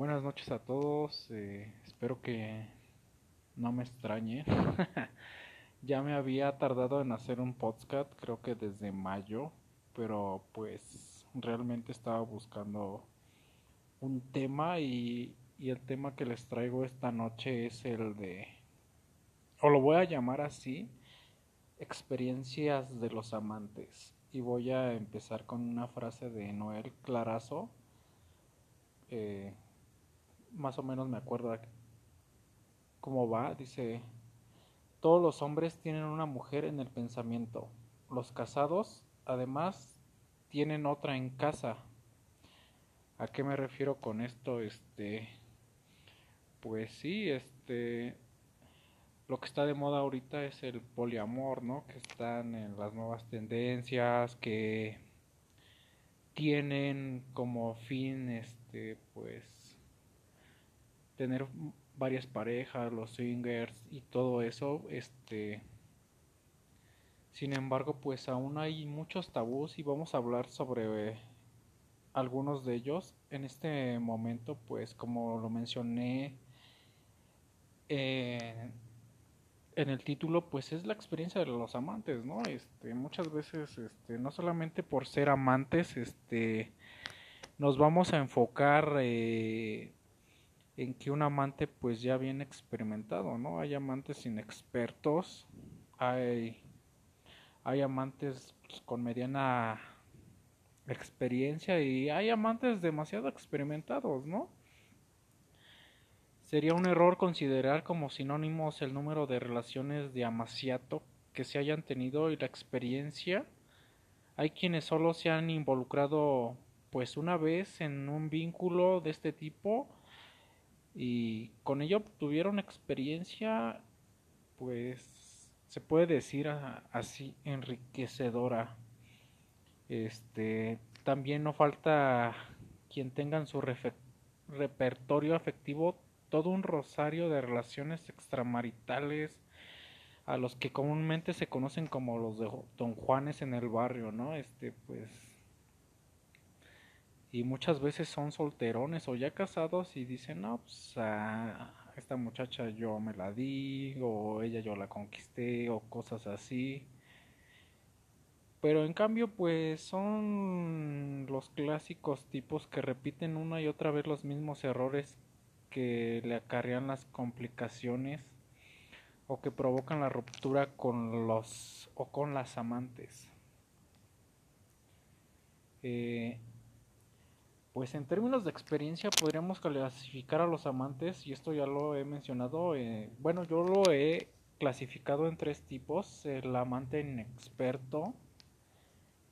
buenas noches a todos. eh, espero que no me extrañe. Ya me había tardado en hacer un podcast, creo que desde mayo, pero pues realmente estaba buscando un tema y, y el tema que les traigo esta noche es el de, o lo voy a llamar así, experiencias de los amantes. Y voy a empezar con una frase de Noel Clarazo. eh, más o menos me acuerdo cómo va. Dice, todos los hombres tienen una mujer en el pensamiento. Los casados, además, tienen otra en casa. ¿A qué me refiero con esto? Este, pues sí, este, lo que está de moda ahorita es el poliamor, ¿no? Que están en las nuevas tendencias, que tienen como fin, este, pues, tener varias parejas, los swingers y todo eso, este, sin embargo, pues aún hay muchos tabús y vamos a hablar sobre algunos de ellos. En este momento, pues como lo mencioné eh, en el título, pues es la experiencia de los amantes, ¿no? Este, muchas veces, este, no solamente por ser amantes, este, nos vamos a enfocar eh, en que un amante pues ya bien experimentado, ¿no? Hay amantes inexpertos, hay, hay amantes pues, con mediana experiencia y hay amantes demasiado experimentados, ¿no? Sería un error considerar como sinónimos el número de relaciones de amaciato que se hayan tenido y la experiencia. Hay quienes solo se han involucrado pues una vez en un vínculo de este tipo y con ello obtuvieron experiencia pues se puede decir así enriquecedora. Este también no falta quien tenga en su repertorio afectivo todo un rosario de relaciones extramaritales a los que comúnmente se conocen como los de Don Juanes en el barrio, ¿no? Este, pues. Y muchas veces son solterones o ya casados y dicen, no, pues a esta muchacha yo me la di, o ella yo la conquisté, o cosas así. Pero en cambio, pues son los clásicos tipos que repiten una y otra vez los mismos errores que le acarrean las complicaciones o que provocan la ruptura con los o con las amantes. Eh, pues en términos de experiencia podríamos clasificar a los amantes, y esto ya lo he mencionado, eh, bueno, yo lo he clasificado en tres tipos, el amante inexperto,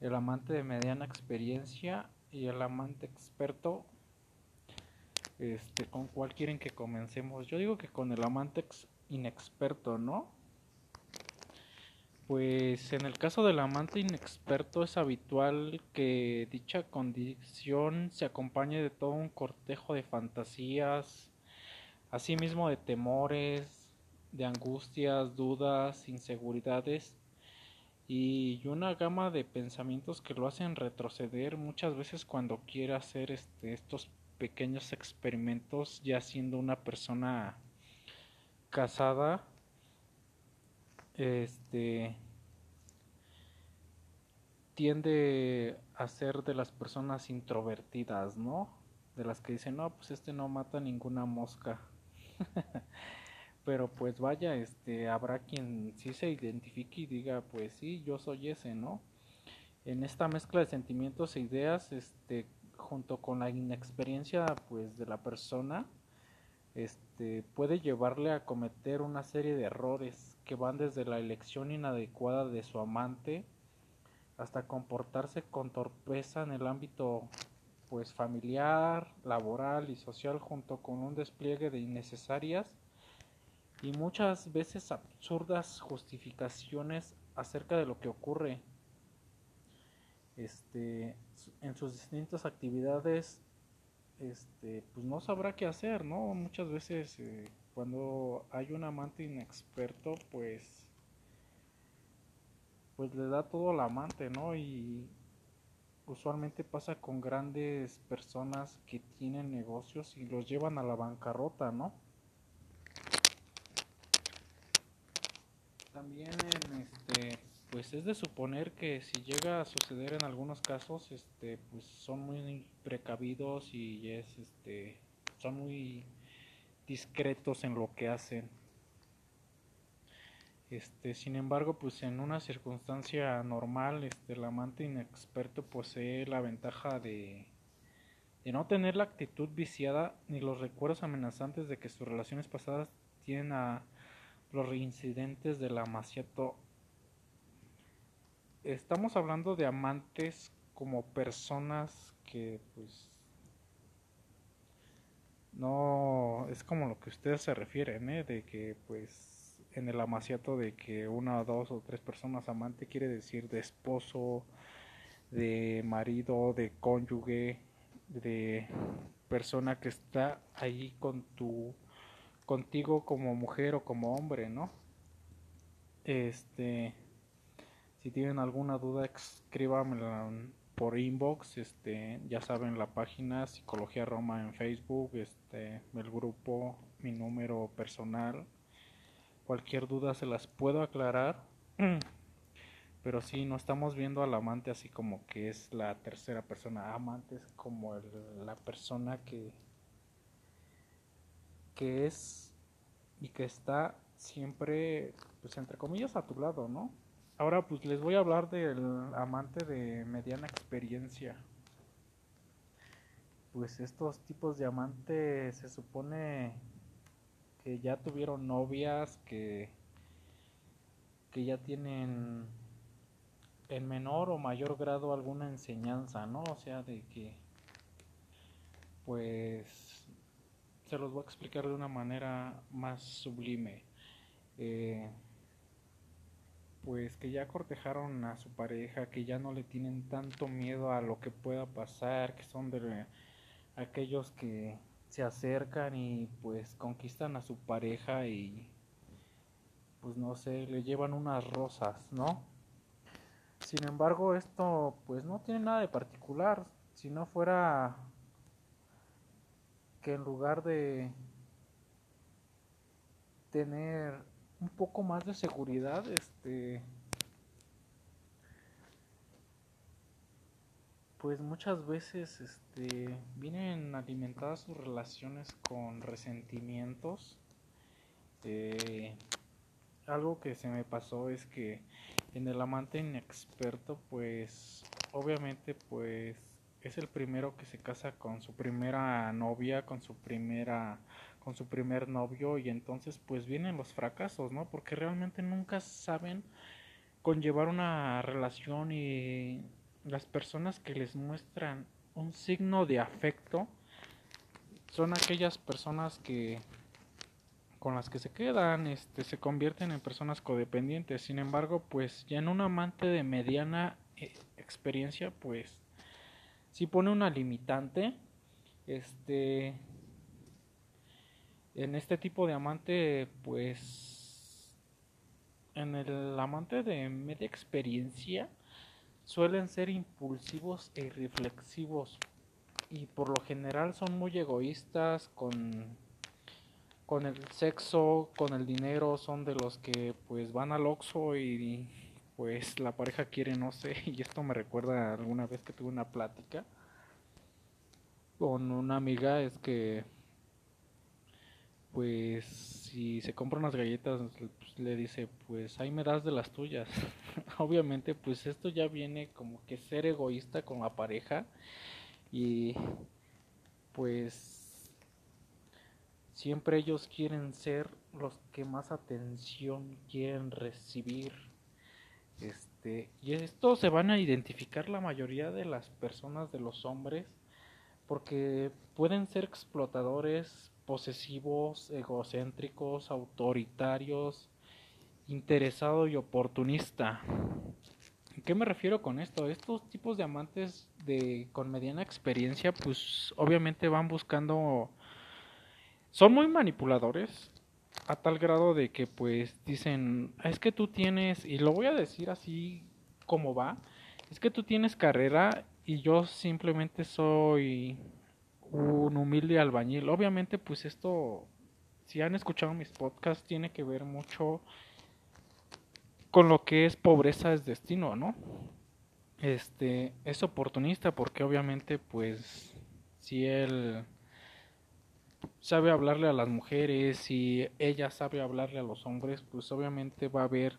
el amante de mediana experiencia y el amante experto este, ¿con cuál quieren que comencemos? Yo digo que con el amante inexperto, ¿no? Pues en el caso del amante inexperto es habitual que dicha condición se acompañe de todo un cortejo de fantasías, asimismo de temores, de angustias, dudas, inseguridades y una gama de pensamientos que lo hacen retroceder muchas veces cuando quiere hacer este, estos pequeños experimentos ya siendo una persona casada este tiende a ser de las personas introvertidas, ¿no? De las que dicen, no, pues este no mata ninguna mosca. Pero pues vaya, este, habrá quien sí se identifique y diga, pues sí, yo soy ese, ¿no? En esta mezcla de sentimientos e ideas, este, junto con la inexperiencia pues de la persona este puede llevarle a cometer una serie de errores que van desde la elección inadecuada de su amante hasta comportarse con torpeza en el ámbito pues familiar, laboral y social junto con un despliegue de innecesarias y muchas veces absurdas justificaciones acerca de lo que ocurre este, en sus distintas actividades, este, pues no sabrá qué hacer, ¿no? Muchas veces eh, cuando hay un amante inexperto, pues, pues le da todo al amante, ¿no? Y usualmente pasa con grandes personas que tienen negocios y los llevan a la bancarrota, ¿no? También este pues es de suponer que si llega a suceder en algunos casos, este pues son muy precavidos y es este son muy discretos en lo que hacen. Este, sin embargo, pues en una circunstancia normal, este, el amante inexperto posee la ventaja de, de no tener la actitud viciada ni los recuerdos amenazantes de que sus relaciones pasadas tienen a los reincidentes del amaciato. Estamos hablando de amantes como personas que pues no es como lo que ustedes se refieren, ¿eh? de que pues en el amaciato de que una, dos o tres personas amante quiere decir de esposo, de marido, de cónyuge, de persona que está ahí con tu contigo como mujer o como hombre, ¿no? Este si tienen alguna duda escríbamela por inbox, este, ya saben la página Psicología Roma en Facebook, este, el grupo, mi número personal cualquier duda se las puedo aclarar. Pero sí, no estamos viendo al amante así como que es la tercera persona. Amante es como la persona que, que es y que está siempre, pues entre comillas, a tu lado, ¿no? Ahora pues les voy a hablar del amante de mediana experiencia. Pues estos tipos de amantes se supone que ya tuvieron novias, que, que ya tienen en menor o mayor grado alguna enseñanza, ¿no? O sea, de que, pues, se los voy a explicar de una manera más sublime. Eh, pues que ya cortejaron a su pareja, que ya no le tienen tanto miedo a lo que pueda pasar, que son de aquellos que se acercan y pues conquistan a su pareja y pues no sé, le llevan unas rosas, ¿no? Sin embargo, esto pues no tiene nada de particular, si no fuera que en lugar de tener un poco más de seguridad, este pues muchas veces este, vienen alimentadas sus relaciones con resentimientos. Eh, algo que se me pasó es que en el amante inexperto, pues obviamente pues es el primero que se casa con su primera novia, con su primera con su primer novio y entonces pues vienen los fracasos, ¿no? Porque realmente nunca saben conllevar una relación y las personas que les muestran un signo de afecto son aquellas personas que con las que se quedan, este, se convierten en personas codependientes. Sin embargo, pues ya en un amante de mediana eh, experiencia, pues si pone una limitante, este, en este tipo de amante, pues, en el amante de media experiencia, suelen ser impulsivos e irreflexivos. Y por lo general son muy egoístas con con el sexo, con el dinero, son de los que pues van al Oxxo y pues la pareja quiere, no sé, y esto me recuerda alguna vez que tuve una plática con una amiga, es que pues si se compra unas galletas pues, le dice pues ahí me das de las tuyas obviamente pues esto ya viene como que ser egoísta con la pareja y pues siempre ellos quieren ser los que más atención quieren recibir este y esto se van a identificar la mayoría de las personas de los hombres porque pueden ser explotadores posesivos, egocéntricos, autoritarios, interesado y oportunista. ¿Qué me refiero con esto? Estos tipos de amantes de con mediana experiencia, pues obviamente van buscando son muy manipuladores a tal grado de que pues dicen, es que tú tienes y lo voy a decir así como va, es que tú tienes carrera y yo simplemente soy un humilde albañil. Obviamente, pues esto, si han escuchado mis podcasts, tiene que ver mucho con lo que es pobreza es destino, ¿no? Este, es oportunista porque obviamente, pues, si él sabe hablarle a las mujeres y ella sabe hablarle a los hombres, pues obviamente va a ver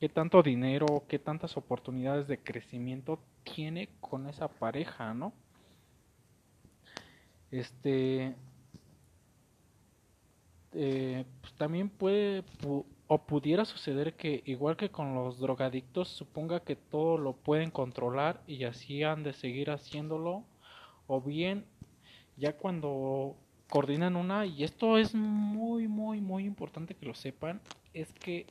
qué tanto dinero, qué tantas oportunidades de crecimiento tiene con esa pareja, ¿no? Este eh, pues también puede o pudiera suceder que igual que con los drogadictos suponga que todo lo pueden controlar y así han de seguir haciéndolo o bien ya cuando coordinan una y esto es muy muy muy importante que lo sepan es que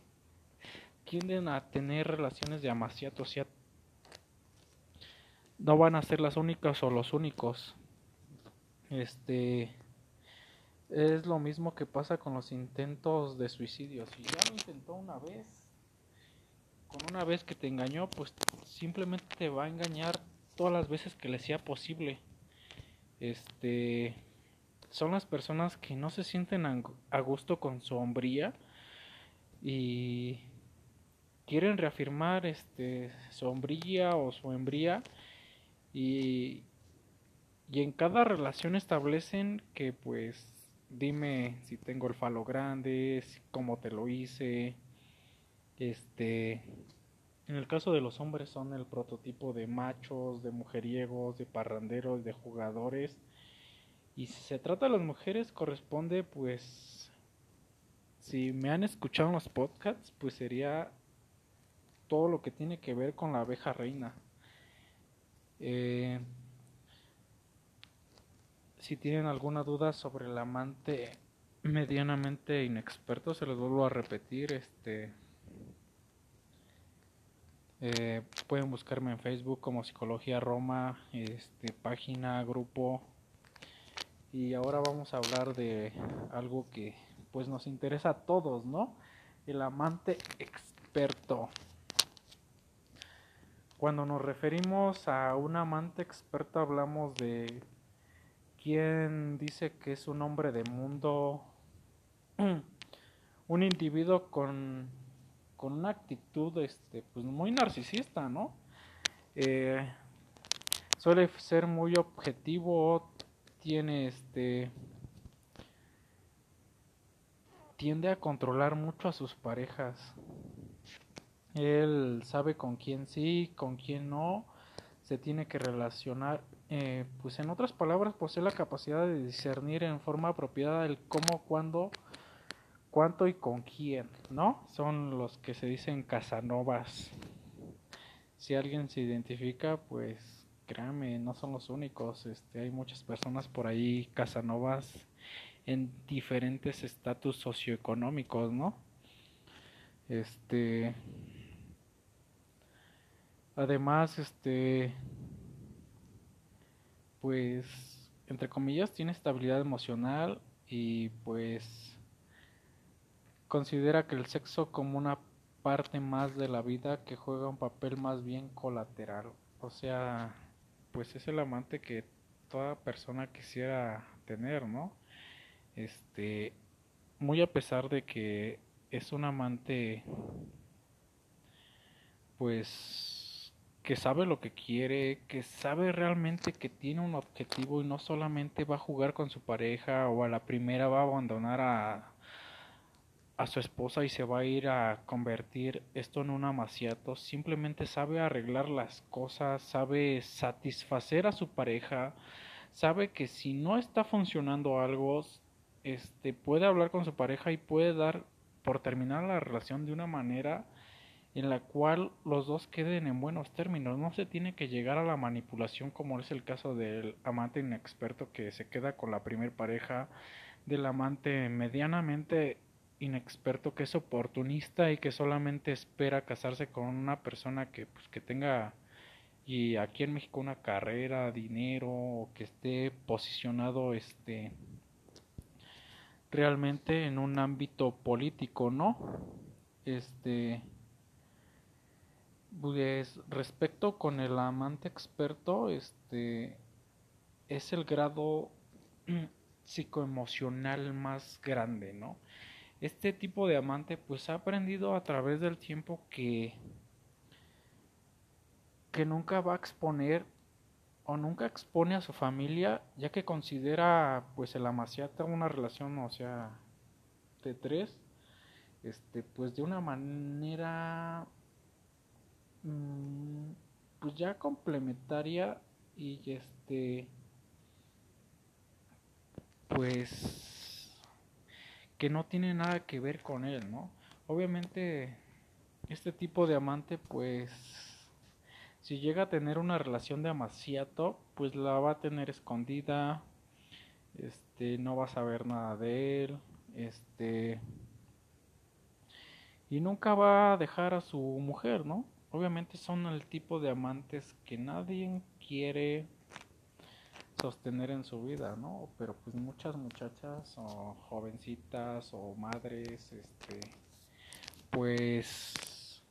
tienden a tener relaciones de amaciato, o no van a ser las únicas o los únicos. Este es lo mismo que pasa con los intentos de suicidio. Si ya lo intentó una vez, con una vez que te engañó, pues simplemente te va a engañar todas las veces que le sea posible. Este son las personas que no se sienten a gusto con su hombría y quieren reafirmar este su hombría o su hembría y, y en cada relación establecen que pues dime si tengo el falo grande, cómo te lo hice. Este, en el caso de los hombres son el prototipo de machos, de mujeriegos, de parranderos, de jugadores. Y si se trata de las mujeres corresponde pues si me han escuchado en los podcasts, pues sería todo lo que tiene que ver con la abeja reina. Eh, si tienen alguna duda sobre el amante medianamente inexperto, se los vuelvo a repetir. Este eh, pueden buscarme en Facebook como Psicología Roma, este página, grupo. Y ahora vamos a hablar de algo que pues nos interesa a todos, ¿no? El amante experto. Cuando nos referimos a un amante experto hablamos de quien dice que es un hombre de mundo, un individuo con, con una actitud este, pues muy narcisista, ¿no? Eh, suele ser muy objetivo, tiene este tiende a controlar mucho a sus parejas. Él sabe con quién sí, con quién no se tiene que relacionar eh, pues en otras palabras, posee la capacidad de discernir en forma apropiada el cómo, cuándo, cuánto y con quién, ¿no? Son los que se dicen casanovas. Si alguien se identifica, pues créanme, no son los únicos. Este, hay muchas personas por ahí casanovas en diferentes estatus socioeconómicos, ¿no? Este, además, este, pues, entre comillas, tiene estabilidad emocional y pues considera que el sexo como una parte más de la vida que juega un papel más bien colateral. O sea, pues es el amante que toda persona quisiera tener, ¿no? Este, muy a pesar de que es un amante pues que sabe lo que quiere, que sabe realmente que tiene un objetivo y no solamente va a jugar con su pareja o a la primera va a abandonar a, a su esposa y se va a ir a convertir esto en un amaciato, simplemente sabe arreglar las cosas, sabe satisfacer a su pareja, sabe que si no está funcionando algo, este puede hablar con su pareja y puede dar por terminar la relación de una manera en la cual los dos queden en buenos términos. No se tiene que llegar a la manipulación como es el caso del amante inexperto que se queda con la primer pareja, del amante medianamente inexperto que es oportunista y que solamente espera casarse con una persona que pues que tenga y aquí en México una carrera, dinero o que esté posicionado este realmente en un ámbito político, ¿no? Este Pues respecto con el amante experto, este es el grado psicoemocional más grande, ¿no? Este tipo de amante pues ha aprendido a través del tiempo que que nunca va a exponer o nunca expone a su familia ya que considera pues el amaciata una relación o sea de tres este pues de una manera mm, pues ya complementaria y este pues que no tiene nada que ver con él, ¿no? Obviamente este tipo de amante pues si llega a tener una relación de amaciato, pues la va a tener escondida, este no va a saber nada de él, este y nunca va a dejar a su mujer, ¿no? Obviamente son el tipo de amantes que nadie quiere sostener en su vida, ¿no? Pero pues muchas muchachas o jovencitas o madres, este, pues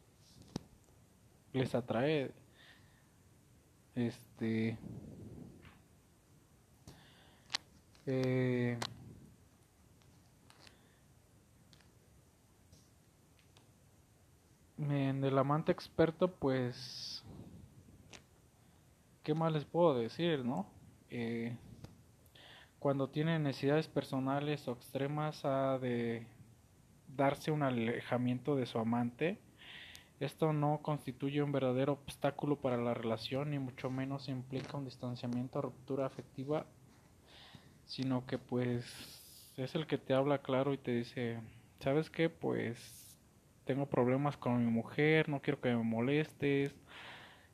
les atrae, este, eh, en el amante experto, pues, ¿qué más les puedo decir, no? Eh, cuando tiene necesidades personales o extremas ha de darse un alejamiento de su amante. Esto no constituye un verdadero obstáculo para la relación, ni mucho menos implica un distanciamiento o ruptura afectiva, sino que pues es el que te habla claro y te dice, ¿sabes qué? Pues tengo problemas con mi mujer, no quiero que me molestes,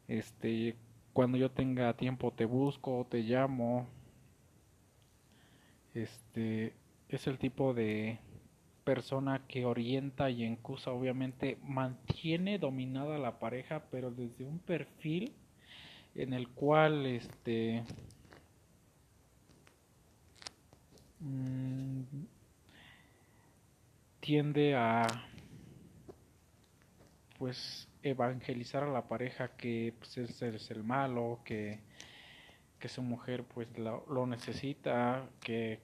este, cuando yo tenga tiempo te busco, te llamo. Este es el tipo de persona que orienta y encusa, obviamente mantiene dominada la pareja, pero desde un perfil en el cual este mm, tiende a pues evangelizar a la pareja que pues, es el malo, que, que su mujer pues lo, lo necesita, que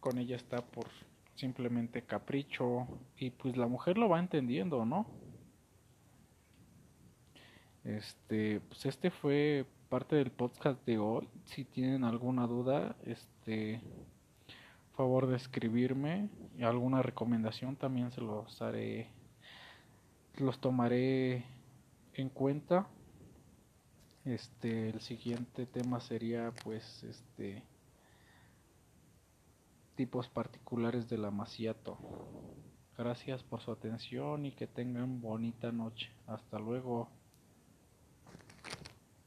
con ella está por simplemente capricho y pues la mujer lo va entendiendo, ¿no? Este, pues este fue parte del podcast de hoy. Si tienen alguna duda, este favor de escribirme alguna recomendación también se los haré los tomaré en cuenta. Este, el siguiente tema sería pues este tipos particulares del amaciato. Gracias por su atención y que tengan bonita noche. Hasta luego.